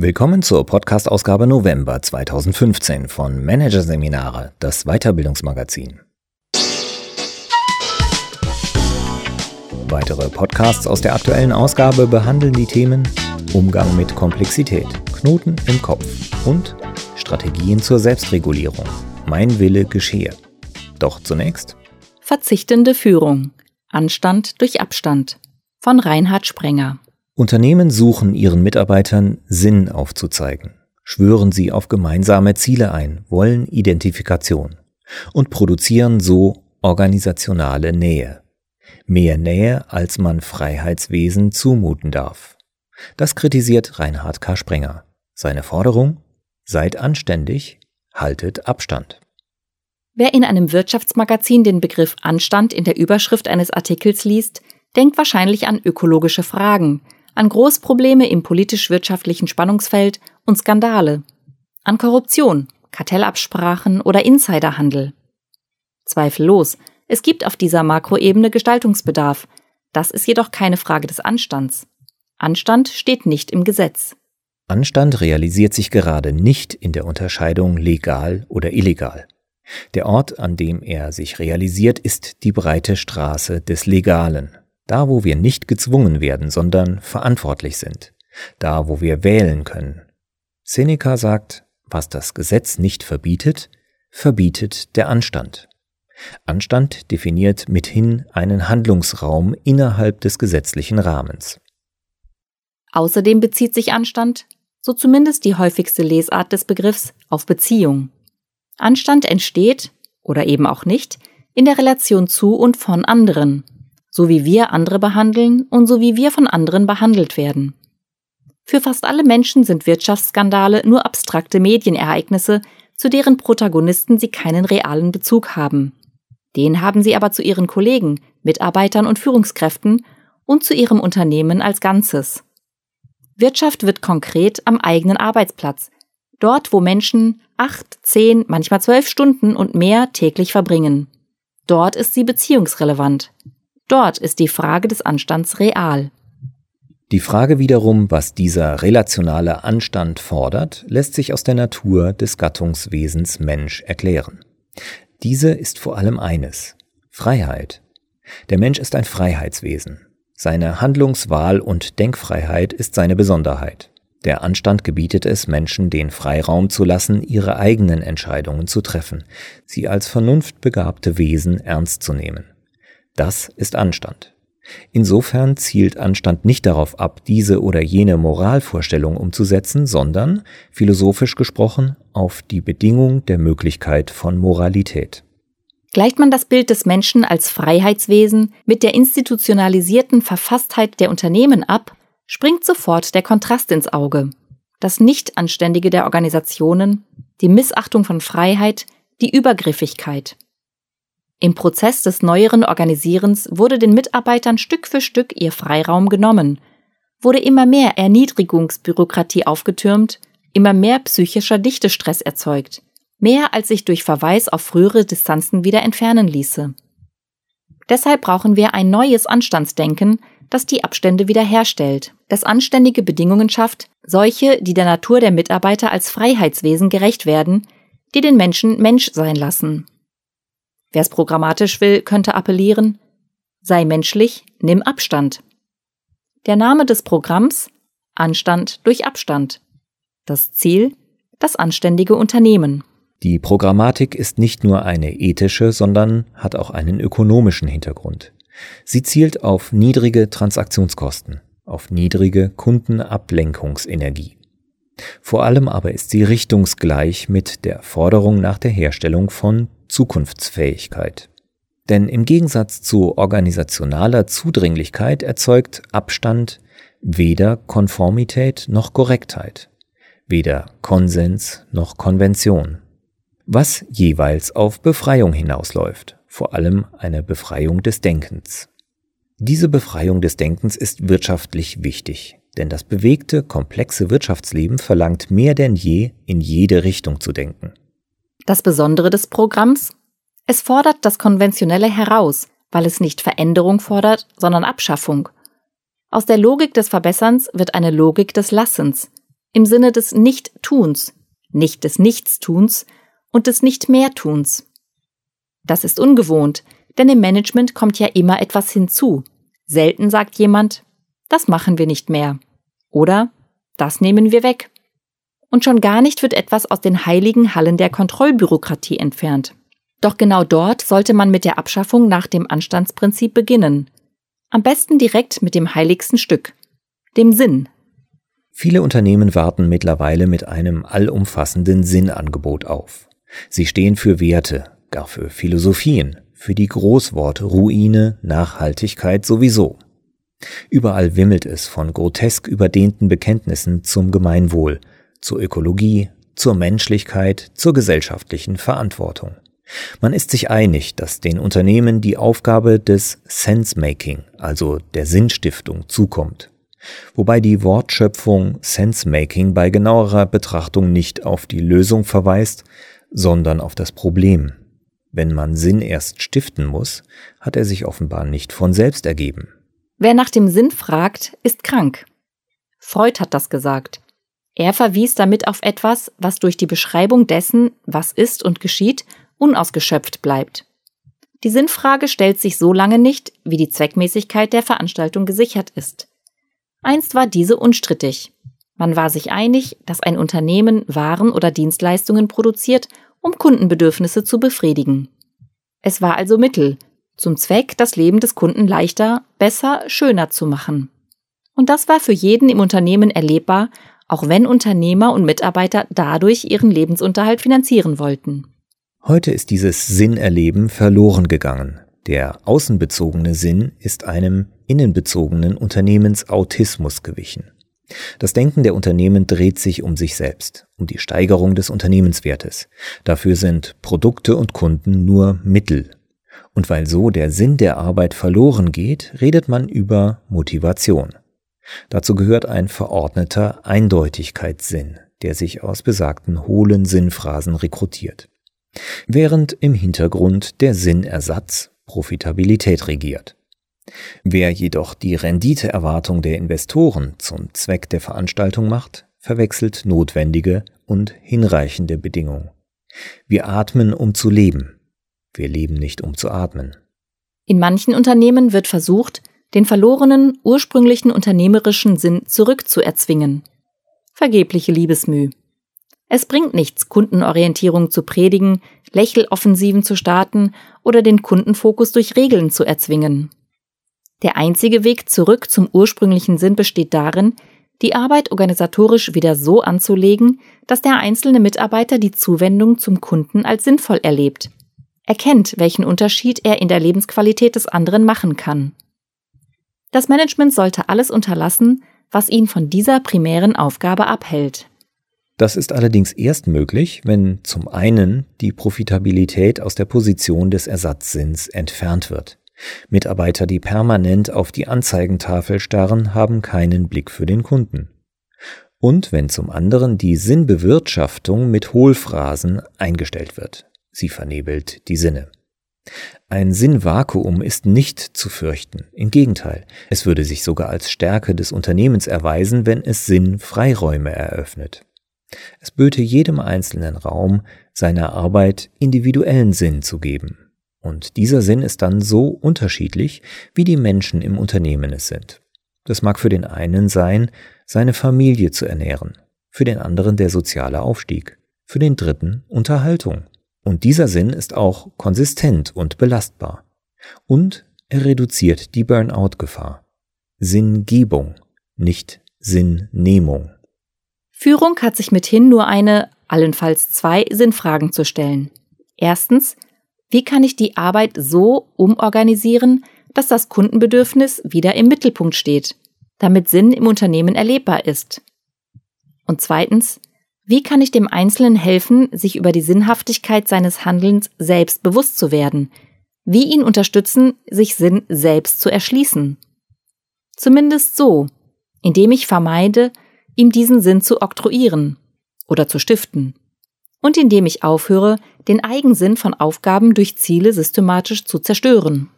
Willkommen zur Podcast-Ausgabe November 2015 von Managerseminare, das Weiterbildungsmagazin. Weitere Podcasts aus der aktuellen Ausgabe behandeln die Themen Umgang mit Komplexität, Knoten im Kopf und Strategien zur Selbstregulierung. Mein Wille geschehe. Doch zunächst Verzichtende Führung. Anstand durch Abstand von Reinhard Sprenger. Unternehmen suchen ihren Mitarbeitern Sinn aufzuzeigen, schwören sie auf gemeinsame Ziele ein, wollen Identifikation und produzieren so organisationale Nähe. Mehr Nähe, als man Freiheitswesen zumuten darf. Das kritisiert Reinhard K. Sprenger. Seine Forderung? Seid anständig, haltet Abstand. Wer in einem Wirtschaftsmagazin den Begriff Anstand in der Überschrift eines Artikels liest, denkt wahrscheinlich an ökologische Fragen, an Großprobleme im politisch-wirtschaftlichen Spannungsfeld und Skandale, an Korruption, Kartellabsprachen oder Insiderhandel. Zweifellos, es gibt auf dieser Makroebene Gestaltungsbedarf. Das ist jedoch keine Frage des Anstands. Anstand steht nicht im Gesetz. Anstand realisiert sich gerade nicht in der Unterscheidung legal oder illegal. Der Ort, an dem er sich realisiert, ist die breite Straße des Legalen, da, wo wir nicht gezwungen werden, sondern verantwortlich sind. Da, wo wir wählen können. Seneca sagt, was das Gesetz nicht verbietet, verbietet der Anstand. Anstand definiert mithin einen Handlungsraum innerhalb des gesetzlichen Rahmens. Außerdem bezieht sich Anstand, so zumindest die häufigste Lesart des Begriffs, auf Beziehung. Anstand entsteht, oder eben auch nicht, in der Relation zu und von anderen, so wie wir andere behandeln und so wie wir von anderen behandelt werden. Für fast alle Menschen sind Wirtschaftsskandale nur abstrakte Medienereignisse, zu deren Protagonisten sie keinen realen Bezug haben. Den haben sie aber zu ihren Kollegen, Mitarbeitern und Führungskräften und zu ihrem Unternehmen als Ganzes. Wirtschaft wird konkret am eigenen Arbeitsplatz, dort wo Menschen acht, zehn, manchmal zwölf Stunden und mehr täglich verbringen. Dort ist sie beziehungsrelevant. Dort ist die Frage des Anstands real. Die Frage wiederum, was dieser relationale Anstand fordert, lässt sich aus der Natur des Gattungswesens Mensch erklären. Diese ist vor allem eines Freiheit. Der Mensch ist ein Freiheitswesen. Seine Handlungswahl und Denkfreiheit ist seine Besonderheit. Der Anstand gebietet es, Menschen den Freiraum zu lassen, ihre eigenen Entscheidungen zu treffen, sie als vernunftbegabte Wesen ernst zu nehmen. Das ist Anstand. Insofern zielt Anstand nicht darauf ab, diese oder jene Moralvorstellung umzusetzen, sondern, philosophisch gesprochen, auf die Bedingung der Möglichkeit von Moralität. Gleicht man das Bild des Menschen als Freiheitswesen mit der institutionalisierten Verfasstheit der Unternehmen ab, springt sofort der Kontrast ins Auge. Das Nichtanständige der Organisationen, die Missachtung von Freiheit, die Übergriffigkeit. Im Prozess des neueren Organisierens wurde den Mitarbeitern Stück für Stück ihr Freiraum genommen, wurde immer mehr Erniedrigungsbürokratie aufgetürmt, immer mehr psychischer Dichtestress erzeugt, mehr als sich durch Verweis auf frühere Distanzen wieder entfernen ließe. Deshalb brauchen wir ein neues Anstandsdenken, das die Abstände wiederherstellt, das anständige Bedingungen schafft, solche, die der Natur der Mitarbeiter als Freiheitswesen gerecht werden, die den Menschen Mensch sein lassen. Wer es programmatisch will, könnte appellieren, sei menschlich, nimm Abstand. Der Name des Programms Anstand durch Abstand. Das Ziel das anständige Unternehmen. Die Programmatik ist nicht nur eine ethische, sondern hat auch einen ökonomischen Hintergrund. Sie zielt auf niedrige Transaktionskosten, auf niedrige Kundenablenkungsenergie. Vor allem aber ist sie richtungsgleich mit der Forderung nach der Herstellung von Zukunftsfähigkeit. Denn im Gegensatz zu organisationaler Zudringlichkeit erzeugt Abstand weder Konformität noch Korrektheit, weder Konsens noch Konvention, was jeweils auf Befreiung hinausläuft, vor allem eine Befreiung des Denkens. Diese Befreiung des Denkens ist wirtschaftlich wichtig, denn das bewegte, komplexe Wirtschaftsleben verlangt mehr denn je, in jede Richtung zu denken. Das Besondere des Programms? Es fordert das Konventionelle heraus, weil es nicht Veränderung fordert, sondern Abschaffung. Aus der Logik des Verbesserns wird eine Logik des Lassens. im Sinne des Nicht-Tuns, nicht des Nichtstuns und des Nicht-Mehr-Tuns. Das ist ungewohnt, denn im Management kommt ja immer etwas hinzu. Selten sagt jemand, das machen wir nicht mehr. Oder das nehmen wir weg. Und schon gar nicht wird etwas aus den heiligen Hallen der Kontrollbürokratie entfernt. Doch genau dort sollte man mit der Abschaffung nach dem Anstandsprinzip beginnen. Am besten direkt mit dem heiligsten Stück, dem Sinn. Viele Unternehmen warten mittlerweile mit einem allumfassenden Sinnangebot auf. Sie stehen für Werte, gar für Philosophien, für die Großworte Ruine, Nachhaltigkeit sowieso. Überall wimmelt es von grotesk überdehnten Bekenntnissen zum Gemeinwohl, zur Ökologie, zur Menschlichkeit, zur gesellschaftlichen Verantwortung. Man ist sich einig, dass den Unternehmen die Aufgabe des Sense-Making, also der Sinnstiftung, zukommt. Wobei die Wortschöpfung Sense-Making bei genauerer Betrachtung nicht auf die Lösung verweist, sondern auf das Problem. Wenn man Sinn erst stiften muss, hat er sich offenbar nicht von selbst ergeben. Wer nach dem Sinn fragt, ist krank. Freud hat das gesagt. Er verwies damit auf etwas, was durch die Beschreibung dessen, was ist und geschieht, unausgeschöpft bleibt. Die Sinnfrage stellt sich so lange nicht, wie die Zweckmäßigkeit der Veranstaltung gesichert ist. Einst war diese unstrittig. Man war sich einig, dass ein Unternehmen Waren oder Dienstleistungen produziert, um Kundenbedürfnisse zu befriedigen. Es war also Mittel, zum Zweck, das Leben des Kunden leichter, besser, schöner zu machen. Und das war für jeden im Unternehmen erlebbar, auch wenn Unternehmer und Mitarbeiter dadurch ihren Lebensunterhalt finanzieren wollten. Heute ist dieses Sinnerleben verloren gegangen. Der außenbezogene Sinn ist einem innenbezogenen Unternehmensautismus gewichen. Das Denken der Unternehmen dreht sich um sich selbst, um die Steigerung des Unternehmenswertes. Dafür sind Produkte und Kunden nur Mittel. Und weil so der Sinn der Arbeit verloren geht, redet man über Motivation. Dazu gehört ein verordneter Eindeutigkeitssinn, der sich aus besagten hohlen Sinnphrasen rekrutiert während im Hintergrund der Sinnersatz Profitabilität regiert. Wer jedoch die Renditeerwartung der Investoren zum Zweck der Veranstaltung macht, verwechselt notwendige und hinreichende Bedingungen. Wir atmen, um zu leben. Wir leben nicht, um zu atmen. In manchen Unternehmen wird versucht, den verlorenen, ursprünglichen unternehmerischen Sinn zurückzuerzwingen. Vergebliche Liebesmüh. Es bringt nichts, Kundenorientierung zu predigen, Lächeloffensiven zu starten oder den Kundenfokus durch Regeln zu erzwingen. Der einzige Weg zurück zum ursprünglichen Sinn besteht darin, die Arbeit organisatorisch wieder so anzulegen, dass der einzelne Mitarbeiter die Zuwendung zum Kunden als sinnvoll erlebt, erkennt, welchen Unterschied er in der Lebensqualität des anderen machen kann. Das Management sollte alles unterlassen, was ihn von dieser primären Aufgabe abhält. Das ist allerdings erst möglich, wenn zum einen die Profitabilität aus der Position des Ersatzsinns entfernt wird. Mitarbeiter, die permanent auf die Anzeigentafel starren, haben keinen Blick für den Kunden. Und wenn zum anderen die Sinnbewirtschaftung mit Hohlphrasen eingestellt wird. Sie vernebelt die Sinne. Ein Sinnvakuum ist nicht zu fürchten. Im Gegenteil, es würde sich sogar als Stärke des Unternehmens erweisen, wenn es Sinnfreiräume eröffnet. Es böte jedem einzelnen Raum seiner Arbeit individuellen Sinn zu geben. Und dieser Sinn ist dann so unterschiedlich, wie die Menschen im Unternehmen es sind. Das mag für den einen sein, seine Familie zu ernähren, für den anderen der soziale Aufstieg, für den dritten Unterhaltung. Und dieser Sinn ist auch konsistent und belastbar. Und er reduziert die Burnout-Gefahr. Sinngebung, nicht Sinnnehmung. Führung hat sich mithin nur eine, allenfalls zwei Sinnfragen zu stellen. Erstens, wie kann ich die Arbeit so umorganisieren, dass das Kundenbedürfnis wieder im Mittelpunkt steht, damit Sinn im Unternehmen erlebbar ist? Und zweitens, wie kann ich dem Einzelnen helfen, sich über die Sinnhaftigkeit seines Handelns selbst bewusst zu werden? Wie ihn unterstützen, sich Sinn selbst zu erschließen? Zumindest so, indem ich vermeide, ihm diesen Sinn zu oktroyieren oder zu stiften. Und indem ich aufhöre, den Eigensinn von Aufgaben durch Ziele systematisch zu zerstören.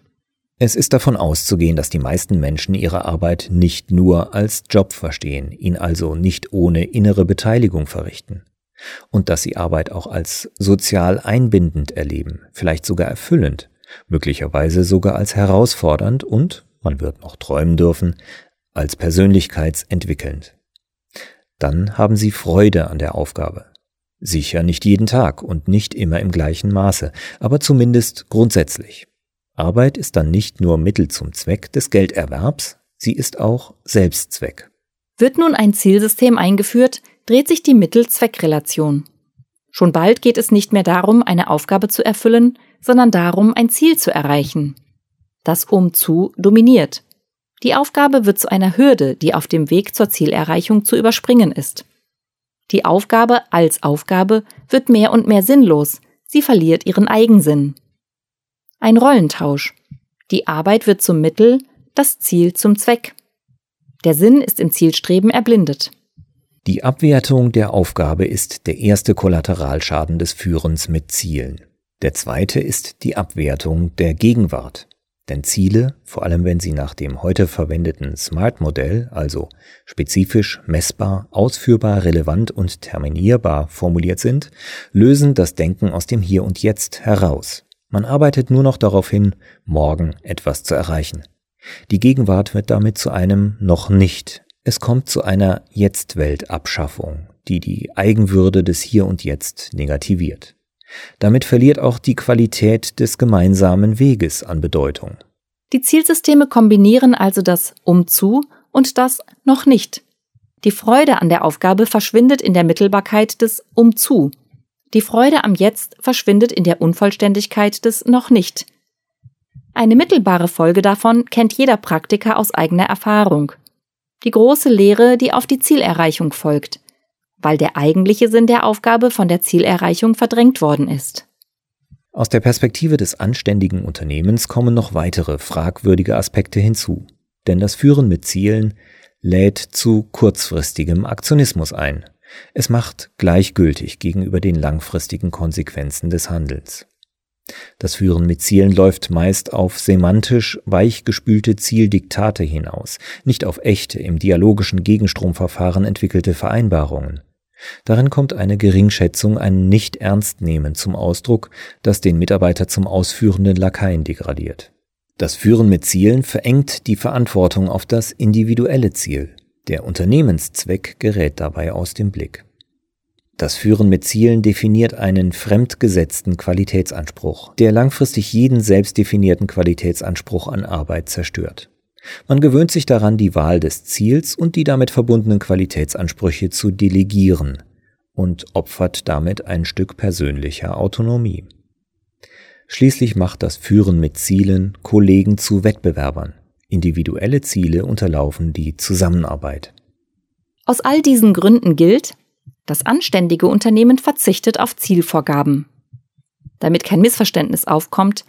Es ist davon auszugehen, dass die meisten Menschen ihre Arbeit nicht nur als Job verstehen, ihn also nicht ohne innere Beteiligung verrichten. Und dass sie Arbeit auch als sozial einbindend erleben, vielleicht sogar erfüllend, möglicherweise sogar als herausfordernd und, man wird noch träumen dürfen, als persönlichkeitsentwickelnd. Dann haben sie Freude an der Aufgabe. Sicher nicht jeden Tag und nicht immer im gleichen Maße, aber zumindest grundsätzlich. Arbeit ist dann nicht nur Mittel zum Zweck des Gelderwerbs, sie ist auch Selbstzweck. Wird nun ein Zielsystem eingeführt, dreht sich die Mittel-Zweck-Relation. Schon bald geht es nicht mehr darum, eine Aufgabe zu erfüllen, sondern darum, ein Ziel zu erreichen. Das Umzu dominiert. Die Aufgabe wird zu einer Hürde, die auf dem Weg zur Zielerreichung zu überspringen ist. Die Aufgabe als Aufgabe wird mehr und mehr sinnlos, sie verliert ihren Eigensinn. Ein Rollentausch. Die Arbeit wird zum Mittel, das Ziel zum Zweck. Der Sinn ist im Zielstreben erblindet. Die Abwertung der Aufgabe ist der erste Kollateralschaden des Führens mit Zielen. Der zweite ist die Abwertung der Gegenwart. Denn Ziele, vor allem wenn sie nach dem heute verwendeten SMART-Modell, also spezifisch, messbar, ausführbar, relevant und terminierbar formuliert sind, lösen das Denken aus dem Hier und Jetzt heraus. Man arbeitet nur noch darauf hin, morgen etwas zu erreichen. Die Gegenwart wird damit zu einem noch nicht. Es kommt zu einer Jetzt-Welt-Abschaffung, die die Eigenwürde des Hier und Jetzt negativiert. Damit verliert auch die Qualität des gemeinsamen Weges an Bedeutung. Die Zielsysteme kombinieren also das Umzu und das noch nicht. Die Freude an der Aufgabe verschwindet in der Mittelbarkeit des Umzu die Freude am Jetzt verschwindet in der Unvollständigkeit des noch nicht. Eine mittelbare Folge davon kennt jeder Praktiker aus eigener Erfahrung. Die große Lehre, die auf die Zielerreichung folgt, weil der eigentliche Sinn der Aufgabe von der Zielerreichung verdrängt worden ist. Aus der Perspektive des anständigen Unternehmens kommen noch weitere fragwürdige Aspekte hinzu. Denn das Führen mit Zielen lädt zu kurzfristigem Aktionismus ein. Es macht gleichgültig gegenüber den langfristigen Konsequenzen des Handelns. Das Führen mit Zielen läuft meist auf semantisch weichgespülte Zieldiktate hinaus, nicht auf echte, im dialogischen Gegenstromverfahren entwickelte Vereinbarungen. Darin kommt eine Geringschätzung, ein Nicht-Ernstnehmen zum Ausdruck, das den Mitarbeiter zum ausführenden Lakaien degradiert. Das Führen mit Zielen verengt die Verantwortung auf das individuelle Ziel. Der Unternehmenszweck gerät dabei aus dem Blick. Das Führen mit Zielen definiert einen fremdgesetzten Qualitätsanspruch, der langfristig jeden selbst definierten Qualitätsanspruch an Arbeit zerstört. Man gewöhnt sich daran, die Wahl des Ziels und die damit verbundenen Qualitätsansprüche zu delegieren und opfert damit ein Stück persönlicher Autonomie. Schließlich macht das Führen mit Zielen Kollegen zu Wettbewerbern. Individuelle Ziele unterlaufen die Zusammenarbeit. Aus all diesen Gründen gilt, das anständige Unternehmen verzichtet auf Zielvorgaben. Damit kein Missverständnis aufkommt,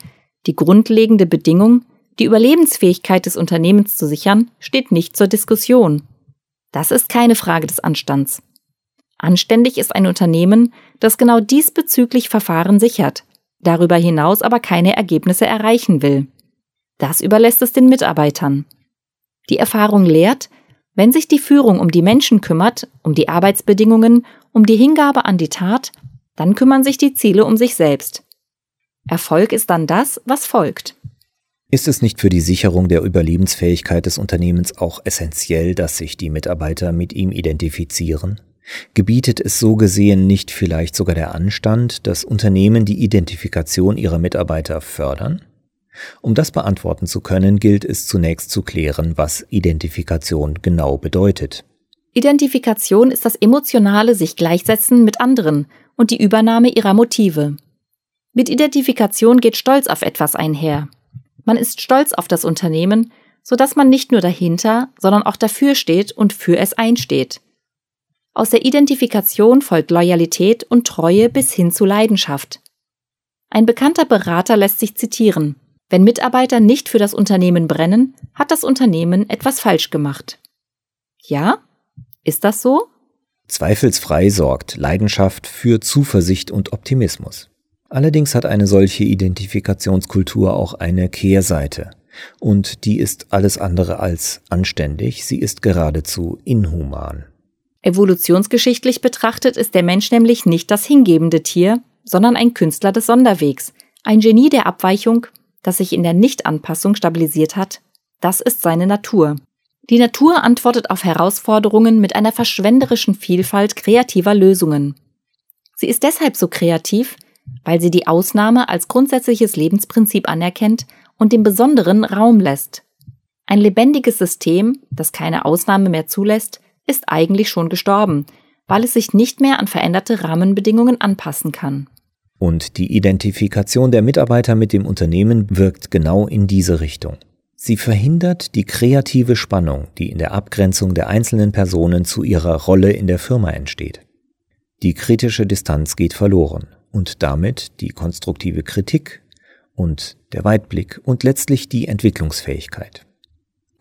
die grundlegende Bedingung, die Überlebensfähigkeit des Unternehmens zu sichern, steht nicht zur Diskussion. Das ist keine Frage des Anstands. Anständig ist ein Unternehmen, das genau diesbezüglich Verfahren sichert, darüber hinaus aber keine Ergebnisse erreichen will. Das überlässt es den Mitarbeitern. Die Erfahrung lehrt, wenn sich die Führung um die Menschen kümmert, um die Arbeitsbedingungen, um die Hingabe an die Tat, dann kümmern sich die Ziele um sich selbst. Erfolg ist dann das, was folgt. Ist es nicht für die Sicherung der Überlebensfähigkeit des Unternehmens auch essentiell, dass sich die Mitarbeiter mit ihm identifizieren? Gebietet es so gesehen nicht vielleicht sogar der Anstand, dass Unternehmen die Identifikation ihrer Mitarbeiter fördern? Um das beantworten zu können, gilt es zunächst zu klären, was Identifikation genau bedeutet. Identifikation ist das emotionale sich gleichsetzen mit anderen und die Übernahme ihrer Motive. Mit Identifikation geht Stolz auf etwas einher. Man ist stolz auf das Unternehmen, so dass man nicht nur dahinter, sondern auch dafür steht und für es einsteht. Aus der Identifikation folgt Loyalität und Treue bis hin zu Leidenschaft. Ein bekannter Berater lässt sich zitieren. Wenn Mitarbeiter nicht für das Unternehmen brennen, hat das Unternehmen etwas falsch gemacht. Ja? Ist das so? Zweifelsfrei sorgt Leidenschaft für Zuversicht und Optimismus. Allerdings hat eine solche Identifikationskultur auch eine Kehrseite. Und die ist alles andere als anständig, sie ist geradezu inhuman. Evolutionsgeschichtlich betrachtet ist der Mensch nämlich nicht das hingebende Tier, sondern ein Künstler des Sonderwegs, ein Genie der Abweichung, das sich in der Nichtanpassung stabilisiert hat. Das ist seine Natur. Die Natur antwortet auf Herausforderungen mit einer verschwenderischen Vielfalt kreativer Lösungen. Sie ist deshalb so kreativ, weil sie die Ausnahme als grundsätzliches Lebensprinzip anerkennt und dem Besonderen Raum lässt. Ein lebendiges System, das keine Ausnahme mehr zulässt, ist eigentlich schon gestorben, weil es sich nicht mehr an veränderte Rahmenbedingungen anpassen kann. Und die Identifikation der Mitarbeiter mit dem Unternehmen wirkt genau in diese Richtung. Sie verhindert die kreative Spannung, die in der Abgrenzung der einzelnen Personen zu ihrer Rolle in der Firma entsteht. Die kritische Distanz geht verloren und damit die konstruktive Kritik und der Weitblick und letztlich die Entwicklungsfähigkeit.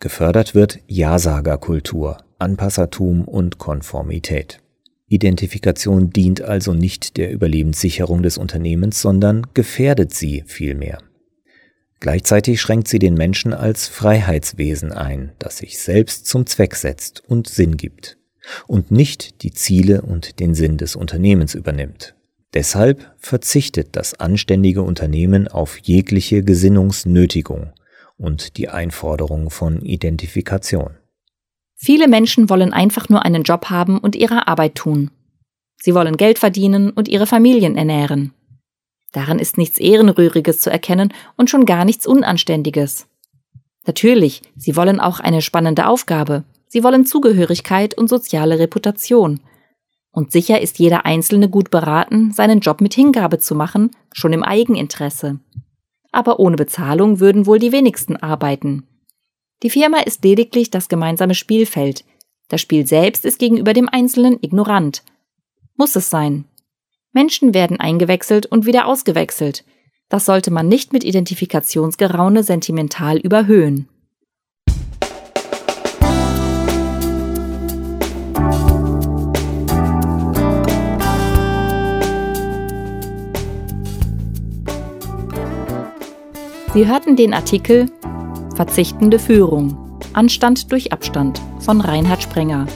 Gefördert wird Ja-Sager-Kultur, Anpassertum und Konformität. Identifikation dient also nicht der Überlebenssicherung des Unternehmens, sondern gefährdet sie vielmehr. Gleichzeitig schränkt sie den Menschen als Freiheitswesen ein, das sich selbst zum Zweck setzt und Sinn gibt und nicht die Ziele und den Sinn des Unternehmens übernimmt. Deshalb verzichtet das anständige Unternehmen auf jegliche Gesinnungsnötigung und die Einforderung von Identifikation. Viele Menschen wollen einfach nur einen Job haben und ihre Arbeit tun. Sie wollen Geld verdienen und ihre Familien ernähren. Daran ist nichts Ehrenrühriges zu erkennen und schon gar nichts Unanständiges. Natürlich, sie wollen auch eine spannende Aufgabe. Sie wollen Zugehörigkeit und soziale Reputation. Und sicher ist jeder Einzelne gut beraten, seinen Job mit Hingabe zu machen, schon im Eigeninteresse. Aber ohne Bezahlung würden wohl die wenigsten arbeiten. Die Firma ist lediglich das gemeinsame Spielfeld. Das Spiel selbst ist gegenüber dem Einzelnen ignorant. Muss es sein. Menschen werden eingewechselt und wieder ausgewechselt. Das sollte man nicht mit Identifikationsgeraune sentimental überhöhen. Sie hörten den Artikel Verzichtende Führung. Anstand durch Abstand von Reinhard Sprenger.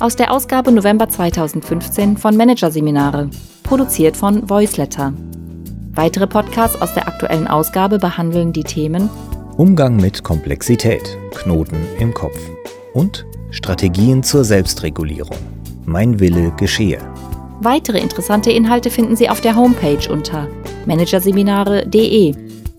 Aus der Ausgabe November 2015 von Managerseminare, produziert von Voiceletter. Weitere Podcasts aus der aktuellen Ausgabe behandeln die Themen Umgang mit Komplexität, Knoten im Kopf und Strategien zur Selbstregulierung. Mein Wille geschehe. Weitere interessante Inhalte finden Sie auf der Homepage unter managerseminare.de